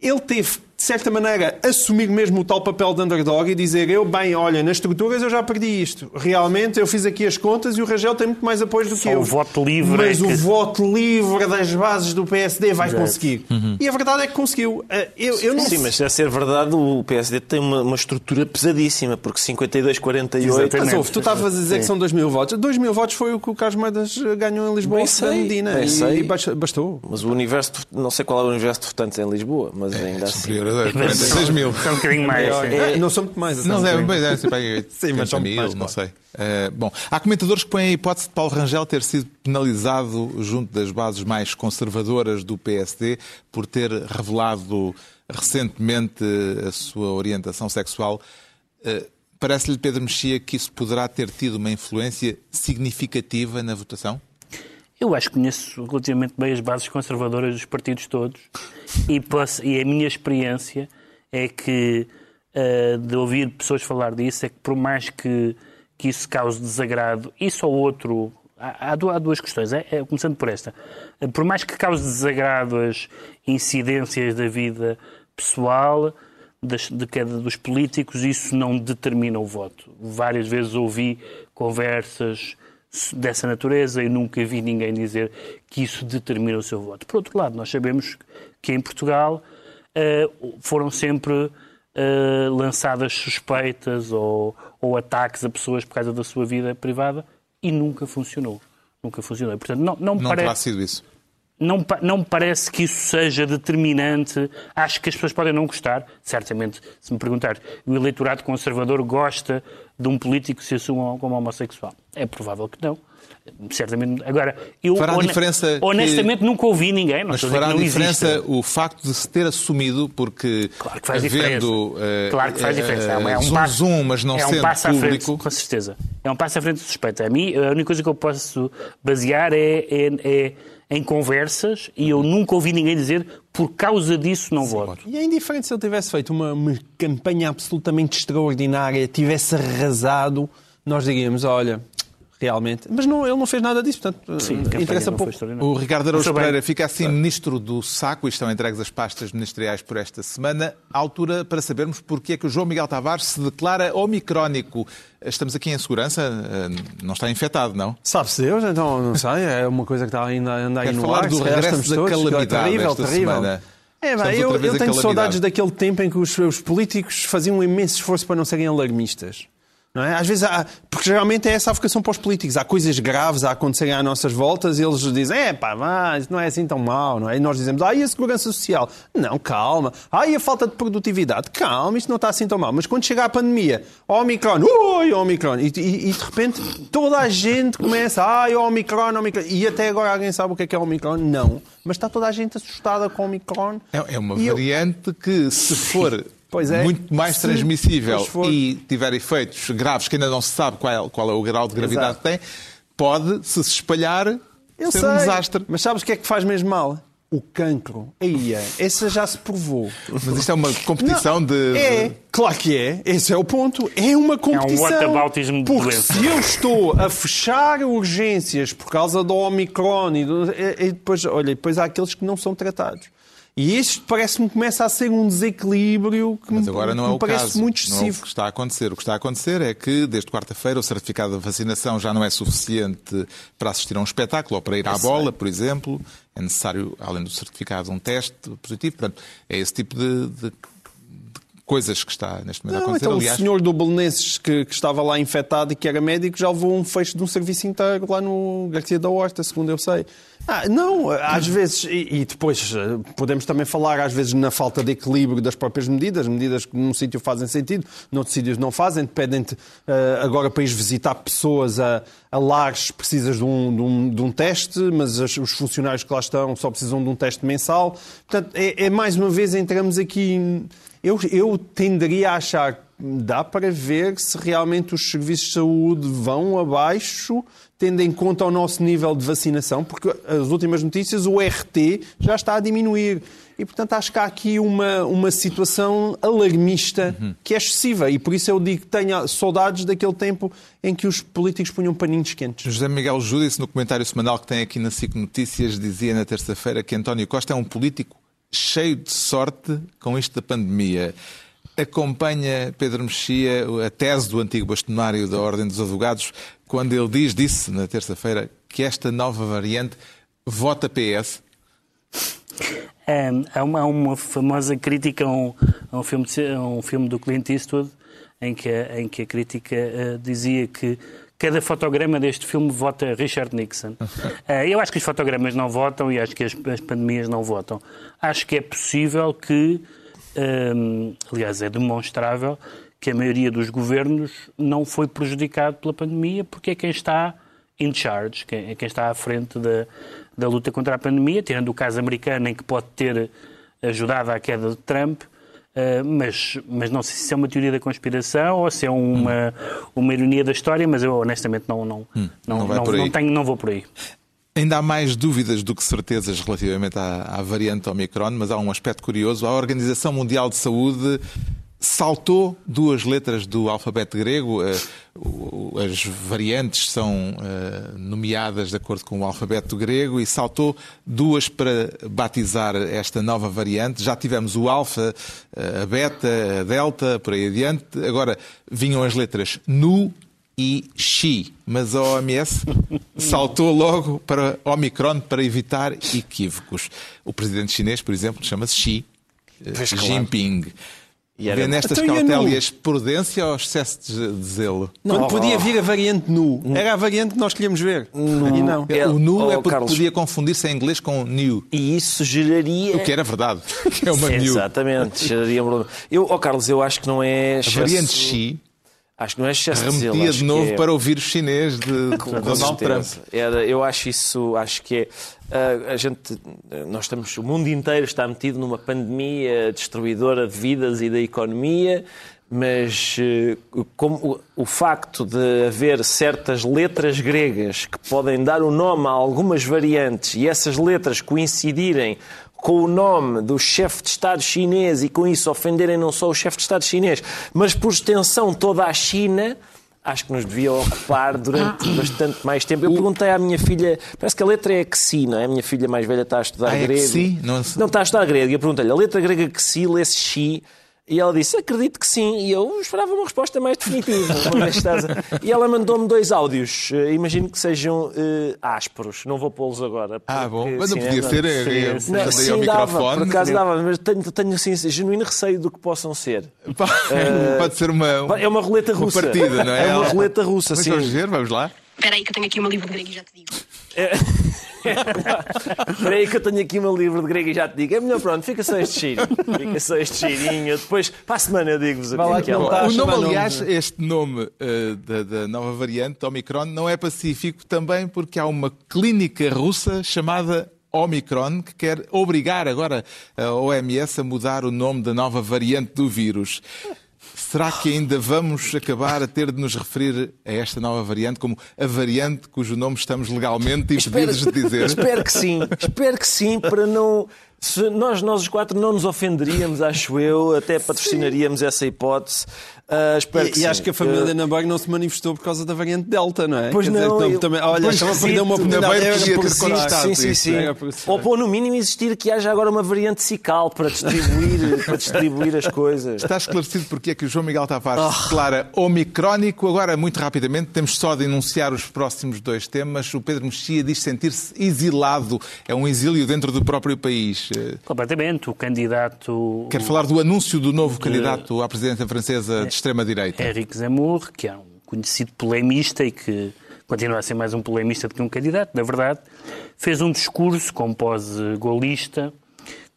Ele teve de certa maneira, assumir mesmo o tal papel de underdog e dizer eu, bem, olha, nas estruturas eu já perdi isto. Realmente, eu fiz aqui as contas e o Rangel tem muito mais apoio do Só que eu. o voto livre Mas é que... o voto livre das bases do PSD vai Exato. conseguir. Uhum. E a verdade é que conseguiu. Eh, eu, eu não... Sim, mas a ser verdade, o PSD tem uma, uma estrutura pesadíssima, porque 52, 48... Mas ouve, tu estavas a dizer Sim. que são 2 mil votos. 2 mil votos foi o que o Carlos Moedas ganhou em Lisboa, bem da Medina. Bem e, sei. e bastou. Mas o universo, não sei qual é o universo de votantes em Lisboa, mas é, ainda é assim... Superior a 46 mil. São um bocadinho mais. É, não são muito mais. Não, é, mas é, tipo, Sim, mas são mil, mais, não sei. Uh, bom, há comentadores que põem a hipótese de Paulo Rangel ter sido penalizado junto das bases mais conservadoras do PSD por ter revelado recentemente a sua orientação sexual. Uh, Parece-lhe, Pedro Mexia, que isso poderá ter tido uma influência significativa na votação? Eu acho que conheço relativamente bem as bases conservadoras dos partidos todos e, posso, e a minha experiência é que, uh, de ouvir pessoas falar disso, é que por mais que, que isso cause desagrado, isso ou outro. Há, há duas questões, é, é, começando por esta. Uh, por mais que cause desagrado as incidências da vida pessoal, das, de cada dos políticos, isso não determina o voto. Várias vezes ouvi conversas dessa natureza e nunca vi ninguém dizer que isso determina o seu voto. Por outro lado, nós sabemos que em Portugal uh, foram sempre uh, lançadas suspeitas ou, ou ataques a pessoas por causa da sua vida privada e nunca funcionou. Nunca funcionou. Portanto, não, não, não parece... terá sido isso não, não me parece que isso seja determinante. Acho que as pessoas podem não gostar. Certamente, se me perguntar, o eleitorado conservador gosta de um político que se assuma como homossexual. É provável que não. Certamente. Agora, eu fará diferença honestamente que... nunca ouvi ninguém. Não mas fará diferença existe. o facto de se ter assumido, porque claro que faz havendo, diferença. Uh, claro que faz diferença. É, é um zoom, passo, zoom, mas não é um sendo passo público. À frente, com certeza. É um passo à frente do suspeito. A mim, a única coisa que eu posso basear é, é, é em conversas e eu nunca ouvi ninguém dizer por causa disso não Sim, voto. E é indiferente se ele tivesse feito uma, uma campanha absolutamente extraordinária, tivesse arrasado, nós diríamos, olha, realmente. Mas não, ele não fez nada disso, portanto, Sim, eh, interessa pouco. O Ricardo Araújo bem. Pereira fica assim ministro do saco e estão entregues as pastas ministeriais por esta semana. À altura para sabermos porque é que o João Miguel Tavares se declara omicrónico. Estamos aqui em segurança? Eh, Não está infectado, não? Sabe-se Deus, então não sei, é uma coisa que está ainda, anda aí Quero no falar ar. do regresso da todos, calamidade terrível, esta terrível. semana. É, pá, eu, eu tenho saudades daquele tempo em que os, os políticos faziam um imenso esforço para não serem alarmistas. Não é? Às vezes há, porque geralmente é essa a vocação para os políticos. Há coisas graves a acontecerem às nossas voltas e eles dizem, é pá, mas não é assim tão mau, não é? E nós dizemos, ah, e a segurança social? Não, calma. Ah, e a falta de produtividade? Calma, isto não está assim tão mal. Mas quando chega a pandemia, Omicron, ui, Omicron, e, e, e de repente toda a gente começa, ai, Omicron, Omicron. E até agora alguém sabe o que é que é Omicron? Não. Mas está toda a gente assustada com Omicron. É é uma E eu- variante que, se for é. muito mais Se- transmissível for. e tiver efeitos graves que ainda não se sabe qual é, qual é o grau de gravidade Exato. que tem, pode, se se espalhar, Eu ser sei, um desastre. Mas sabes o que é que faz mesmo mal? O cancro. Aí é. Essa já se provou. Mas isto é uma competição Não, de. É, claro que é. Esse é o ponto. É uma competição. whataboutismo de Porque doença. se eu estou a fechar urgências por causa do Omicron e, do- e- e depois, olha, depois há aqueles que não são tratados. E isto parece-me que começa a ser um desequilíbrio que Mas agora não é o parece caso. muito Não é o excessivo. que está a acontecer. O que está a acontecer é que, desde quarta-feira, o certificado de vacinação já não é suficiente para assistir a um espetáculo ou para ir à bola, por exemplo. É necessário, além do certificado, um teste positivo. Portanto, é esse tipo de- de coisas que está neste momento a Não, acontecer. então Aliás, o senhor do Belenenses que, que estava lá infectado e que era médico já levou um fecho de um serviço inteiro lá no Garcia da Horta, segundo eu sei. Ah, não, às vezes, e, e depois eh, podemos também falar às vezes na falta de equilíbrio das próprias medidas, medidas que num sítio fazem sentido, noutros sítios não fazem, dependem-te eh, agora para ires visitar pessoas a, a lares precisas de um, de um, de um teste, mas as- os funcionários que lá estão só precisam de um teste mensal. Portanto, é, é mais uma vez entramos aqui eu, eu tenderia a achar dá para ver se realmente os serviços de saúde vão abaixo, tendo em conta o nosso nível de vacinação, porque as últimas notícias, o RT já está a diminuir. E, portanto, acho que há aqui uma, uma situação alarmista que é excessiva. E por isso eu digo que tenho saudades daquele tempo em que os políticos punham paninhos quentes. José Miguel Júdice, no comentário semanal que tem aqui na SIC Notícias, dizia na terça-feira que António Costa é um político cheio de sorte com isto da pandemia. Acompanha Pedro Mexia a tese do antigo bastonário da Ordem dos Advogados quando ele diz, disse na terça-feira, que esta nova variante vota PS. É, há, uma, há uma famosa crítica a um, a um filme, a um filme do Clint Eastwood em que, em que a crítica eh, dizia que cada fotograma deste filme vota Richard Nixon. Eh, eu acho que os fotogramas não votam e acho que as, as pandemias não votam. Acho que é possível que, ehm, aliás, é demonstrável que a maioria dos governos não foi prejudicado pela pandemia porque é quem está in charge, quem, é quem está à frente da, da luta contra a pandemia, tirando o caso americano em que pode ter ajudado à queda de Trump, eh, mas, mas não sei se é uma teoria da conspiração ou se é uma, uma ironia da história, mas eu honestamente não, não, não, Hum. não não, aí. não tenho, não vou por aí. Ainda há mais dúvidas do que certezas relativamente à, à variante Omicron, mas há um aspecto curioso. A Organização Mundial de Saúde saltou duas letras do alfabeto grego. Eh, As variantes são eh, nomeadas de acordo com o alfabeto grego e saltou duas para batizar esta nova variante. Já tivemos o alfa, eh, a beta, a delta, por aí adiante. Agora vinham as letras nu e Xi, mas a OMS saltou logo para Omicron para evitar equívocos. O presidente chinês, por exemplo, chama-se Xi Pois, claro. E era- Vê nestas Então, a cautélias prudência ou excesso de de zelo? Quando oh, podia oh. vir a variante nu, era a variante que nós queríamos ver. E não. É, o nu oh, é porque Carlos. podia confundir-se em inglês com new, E isso geraria. o que era verdade, que é uma new. Exatamente, geraria um problema. Eu, oh Carlos, eu acho que não é. A excesso- variante Xi Acho que não é excesso de zelo, remetia de novo é- para o vírus chinês de Donald Trump. Era, eu acho isso, acho que é. ah, a gente, ah, nós estamos, o mundo inteiro está metido numa pandemia destruidora de vidas e da economia, mas eh, como o, o facto de haver certas letras gregas que podem dar o nome a algumas variantes e essas letras coincidirem com o nome do chefe de Estado chinês e com isso ofenderem não só o chefe de Estado chinês, mas por extensão toda a China, acho que nos devia ocupar durante bastante mais tempo. Eu perguntei à minha filha, parece que a letra é que si, não é? A minha filha mais velha está a estudar Ah, é grego. Ksi? Não- não está a estudar grego. E eu perguntei-lhe, a letra grega que si lê-se chi. E ela disse, acredito que sim. E eu esperava uma resposta mais definitiva. uma a- E ela mandou-me dois áudios. Eh, imagino que sejam eh, ásperos. Não vou pô-los agora. Ah, porque, bom. Mas não sim, podia é- ser. é- seria- é- Não, sim, dava, por acaso dava, mas tenho, tenho assim, genuíno receio do que possam ser. Pode ser uma. É uma roleta uma russa. partida, não é? É uma roleta russa, Mas sim. vamos ver, vamos lá. Espera aí que eu tenho aqui uma livro de grego e já te digo. Espera aí que eu tenho aqui um livro de grego e já te digo. É melhor, pronto, fica só este cheirinho. Fica só este cheirinho. Depois, para a semana, eu digo-vos lá aqui. que é está. o nome, aliás, este nome eh, da, da nova variante, Omicron, não é pacífico também porque há uma clínica russa chamada Omicron que quer obrigar agora a OMS a mudar o nome da nova variante do vírus. Será que ainda vamos acabar a ter de nos referir a esta nova variante como a variante cujo nome estamos legalmente impedidos de dizer? Espero que sim. Espero que sim, para não. Se nós, nós os quatro não nos ofenderíamos, acho eu, até patrocinaríamos essa hipótese. Ah, espero que E, e sim. acho que a família da Ana Borg não se manifestou por causa da variante Delta, não é? Pois Quer dizer, não, então, eu- também, olha, pois estava a perder uma oportunidade. Era por conquistado. Sim, sim, isso. sim. Era. Ou, ou no mínimo existir que haja agora uma variante cical para distribuir, para distribuir as coisas. Está esclarecido porque é que o João Miguel Tavares se declara omicrónico. Agora, muito rapidamente, temos só de enunciar os próximos dois temas. O Pedro Mexia diz sentir-se exilado. É um exílio dentro do próprio país. Eh, Completamente. O candidato Quero falar do anúncio do novo candidato à presidência francesa de extrema-direita. Henrique Zemmour, que é um conhecido polemista e que continua a ser mais um polemista do que um candidato, na verdade, fez um discurso com pose golista,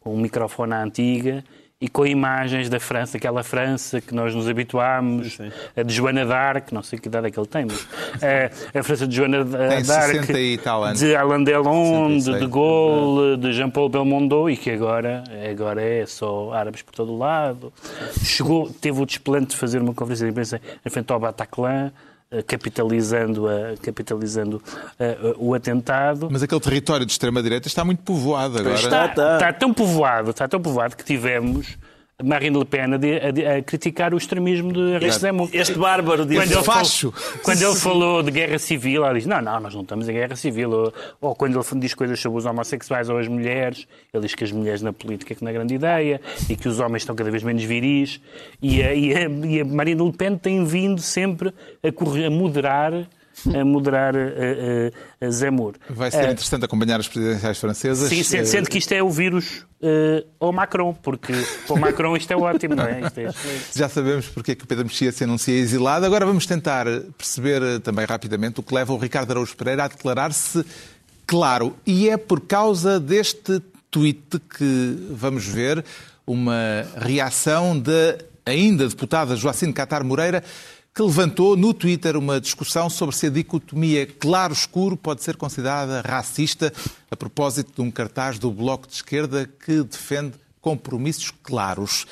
com um microfone à antiga e com imagens da França, aquela França que nós nos habituámos, a de Joana d'Arc, não sei que idade é que ele tem, mas a, a França de Joana d'Arc, 60 tal anos. de Alain Delon, de 66. De Gaulle, de Jean-Paul Belmondo e que agora, agora é só árabes por todo o lado. Chegou, teve o desplante de fazer uma conferência de imprensa em frente ao Bataclan, eh, capitalizando, a, capitalizando eh, o atentado. Mas aquele território de extrema-direita está muito povoado agora. está. Está, está tão povoado, está tão povoado que tivemos Marine Le Pen a, de- a- a criticar o extremismo de Zemmour. Este bárbaro disse. Quando ele, Facho. falou, quando ele falou de guerra civil, ela diz: Não, não, nós não estamos em guerra civil. Ou, ou quando ele diz coisas sobre os homossexuais ou as mulheres, ele diz que as mulheres na política é que não é grande ideia e que os homens estão cada vez menos viris. E a, e a, e a Marine Le Pen tem vindo sempre a, correr, a moderar. A moderar a, a, a Zemmour. Vai ser Eh, interessante acompanhar as presidenciais francesas. Sim, sendo, Eh, sendo que isto é o vírus eh, ao Macron, porque para o Macron isto é ótimo, não é? É. Já sabemos porque é que o Pedro Mexia se anuncia exilado. Agora vamos tentar perceber eh, também rapidamente o que leva o Ricardo Araújo Pereira a declarar-se claro. E é por causa deste tweet que vamos ver uma reação da ainda deputada Joacine Catar Moreira que levantou no Twitter uma discussão sobre se a dicotomia claro-escuro pode ser considerada racista a propósito de um cartaz do Bloco de Esquerda que defende compromissos claros.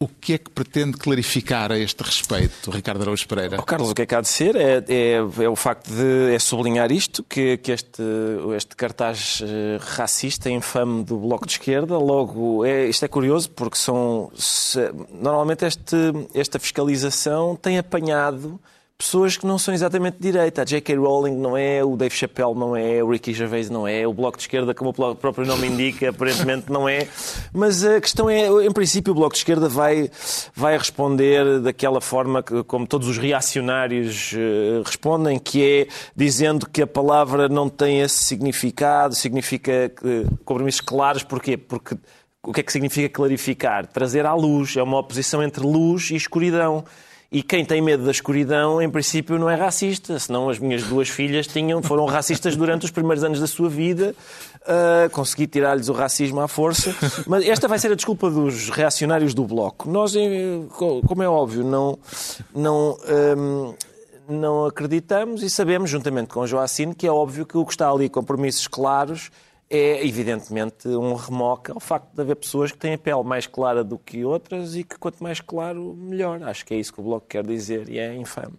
O que é que pretende clarificar a este respeito, Ricardo Araújo Pereira? Oh, Carlos, o que é que há de ser é, é, é o facto de é sublinhar isto, que, que este, este cartaz eh, racista, infame do Bloco de Esquerda, logo, é, isto é curioso porque são, se- normalmente este, esta fiscalização tem apanhado pessoas que não são exatamente de direita. A J.K. Rowling não é, o Dave Chappelle não é, o Ricky Gervais não é, o Bloco de Esquerda, como o próprio nome indica, aparentemente não é. Mas a questão é, em princípio, o Bloco de Esquerda vai, vai responder daquela forma que, como todos os reacionários eh, respondem, que é dizendo que a palavra não tem esse significado, significa que- compromissos claros. Porquê? Porque o que é que significa clarificar? Trazer à luz. É uma oposição entre luz e escuridão. E quem tem medo da escuridão, em princípio, não é racista. Senão as minhas duas filhas tinham, foram racistas durante os primeiros anos da sua vida. Ah, consegui tirar-lhes o racismo à força. Mas esta vai ser a desculpa dos reacionários do Bloco. Nós, co- como é óbvio, não, não, hum, não acreditamos e sabemos, juntamente com o Joacine, que é óbvio que o que está ali, compromissos claros, é evidentemente um remoque ao facto de haver pessoas que têm a pele mais clara do que outras e que quanto mais claro, melhor. Acho que é isso que o Bloco quer dizer e é infame.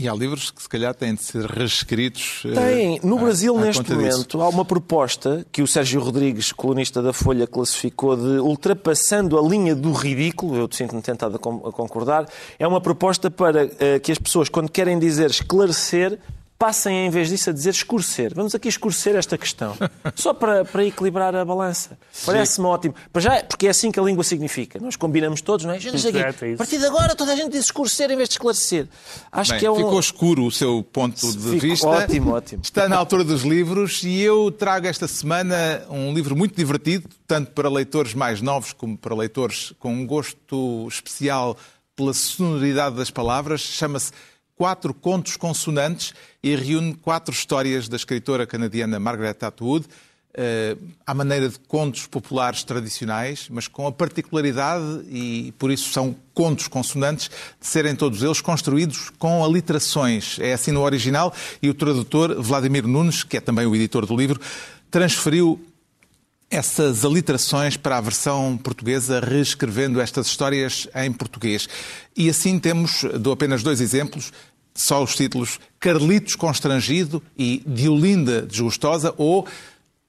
E há livros que se calhar têm de ser reescritos. eh, Tem. No Brasil, à neste conta disso. momento, há uma proposta que o Sérgio Rodrigues, colunista da Folha, classificou de ultrapassando a linha do ridículo, eu sinto-me tentado a a concordar, é uma proposta para eh, que as pessoas, quando querem dizer esclarecer, passem, em vez disso, a dizer escurecer. Vamos aqui escurecer esta questão. Só para, para equilibrar a balança. Parece-me ótimo. Para já, porque é assim que a língua significa. Nós combinamos todos, não é? É a partir de agora toda a gente diz escurecer em vez de esclarecer. Acho Bem, que é um... Ficou escuro o seu ponto de Ficou vista. ótimo, ótimo. Está na altura dos livros e eu trago esta semana um livro muito divertido, tanto para leitores mais novos como para leitores com um gosto especial pela sonoridade das palavras. Chama-se Quatro Contos Consonantes e reúne quatro histórias da escritora canadiana Margaret Atwood, eh, à maneira de contos populares tradicionais, mas com a particularidade, e por isso são contos consonantes, de serem todos eles construídos com aliterações. É assim no original, e o tradutor, Vladimir Nunes, que é também o editor do livro, transferiu essas aliterações para a versão portuguesa, reescrevendo estas histórias em português. E assim temos, dou apenas dois exemplos, só os títulos Carlitos Constrangido e Diolinda Desgostosa ou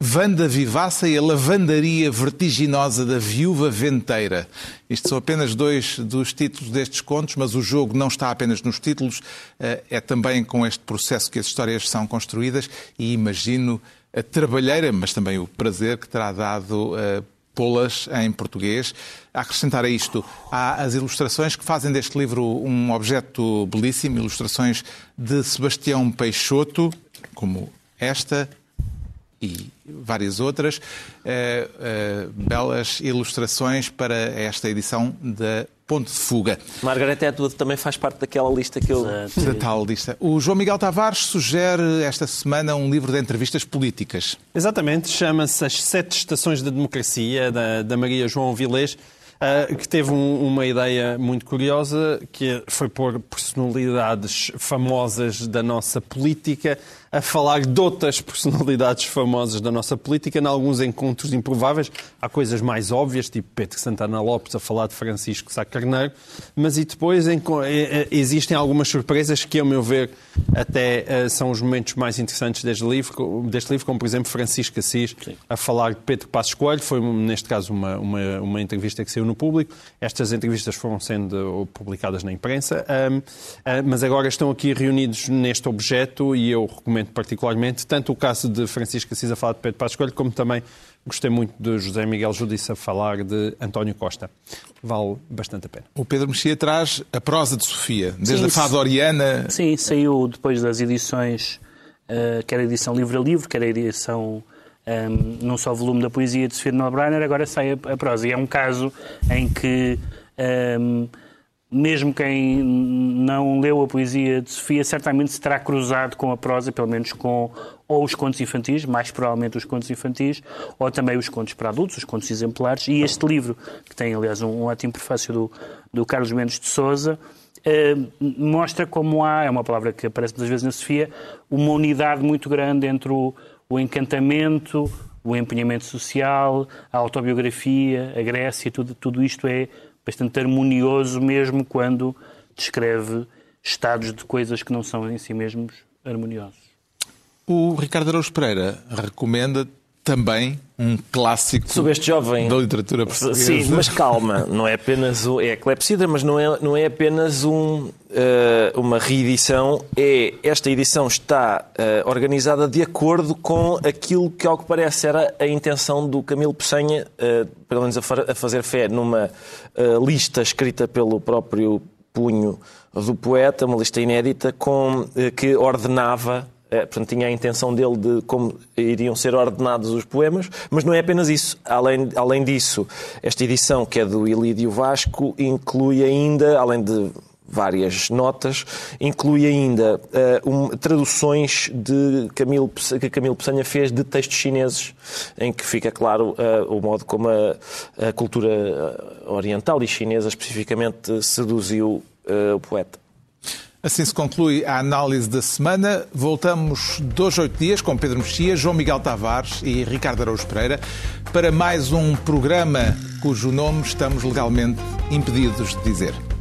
Vanda Vivaça e a Lavandaria Vertiginosa da Viúva Venteira. Isto são apenas dois dos títulos destes contos, mas o jogo não está apenas nos títulos, eh, é também com este processo que as histórias são construídas e imagino a trabalheira, mas também o prazer que terá dado eh, pô-las em português. Acrescentar a isto, há as ilustrações que fazem deste livro um objeto belíssimo, ilustrações de Sebastião Peixoto, como esta, e várias outras eh, eh, belas ilustrações para esta edição da Ponto de Fuga. Margaret Atwood também faz parte daquela lista que eu... Da tal lista. O João Miguel Tavares sugere esta semana um livro de entrevistas políticas. Exatamente, chama-se As Sete Estações da Democracia, da, da Maria João Vilés, ah, que teve um- uma ideia muito curiosa, que foi pôr personalidades famosas da nossa política a falar de outras personalidades famosas da nossa política, em alguns encontros improváveis. Há coisas mais óbvias, tipo Pedro Santana Lopes a falar de Francisco Sá Carneiro, mas e depois enco- eh, eh, existem algumas surpresas que, a meu ver, até eh, são os momentos mais interessantes deste livro, deste livro como, por exemplo, Francisco Assis a falar de Pedro Passos Coelho. Foi, neste caso, uma, uma, uma entrevista que saiu no público. Estas entrevistas foram sendo publicadas na imprensa, ah, mas agora estão aqui reunidos neste objeto e eu recomendo particularmente tanto o caso de Francisco Assis a falar de Pedro Passos Coelho, como também gostei muito de José Miguel Judice a falar de António Costa. Vale bastante a pena. O Pedro Mexia traz a prosa de Sofia, desde Sim, a fada oriana. Sim, saiu depois das edições, eh, quer a edição livro a livro, quer a edição ehm, num só volume da poesia de Sofia de Melbrenner, agora sai a, a prosa. E é um caso em que, ehm, mesmo quem não leu a poesia de Sofia, certamente se terá cruzado com a prosa, pelo menos com ou os contos infantis, mais provavelmente os contos infantis, ou também os contos para adultos, os contos exemplares. E este livro, que tem, aliás, um, um ótimo prefácio do, do Carlos Mendes de Souza, eh, mostra como há, é uma palavra que aparece muitas vezes na Sofia, uma unidade muito grande entre o, o encantamento, o empenhamento social, a autobiografia, a Grécia, tudo, tudo isto é bastante harmonioso mesmo quando descreve estados de coisas que não são em si mesmos harmoniosos. O Ricardo Araújo Pereira recomenda também um clássico Sobre este jovem. da literatura portuguesa. Sim, mas calma, não é apenas um, é clepsidra, mas não é, não é apenas um, eh, uma reedição. É, esta edição está eh, organizada de acordo com aquilo que, ao que parece, era a intenção do Camilo Peçanha, eh, pelo menos a, a fazer fé numa lista escrita pelo próprio punho do poeta, uma lista inédita, com, que ordenava portanto, tinha a intenção dele de como iriam ser ordenados os poemas, mas não é apenas isso. Além, além disso, esta edição, que é do Ilídio Vasco, inclui ainda, além de várias notas, inclui ainda eh, um- traduções de Camilo, que Camilo Peçanha fez de textos chineses, em que fica claro eh, o modo como a, a cultura eh, oriental e chinesa especificamente seduziu eh, o poeta. Assim se conclui a análise da semana. Voltamos dois, oito dias com Pedro Mexia, João Miguel Tavares e Ricardo Araújo Pereira para mais um programa cujo nome estamos legalmente impedidos de dizer.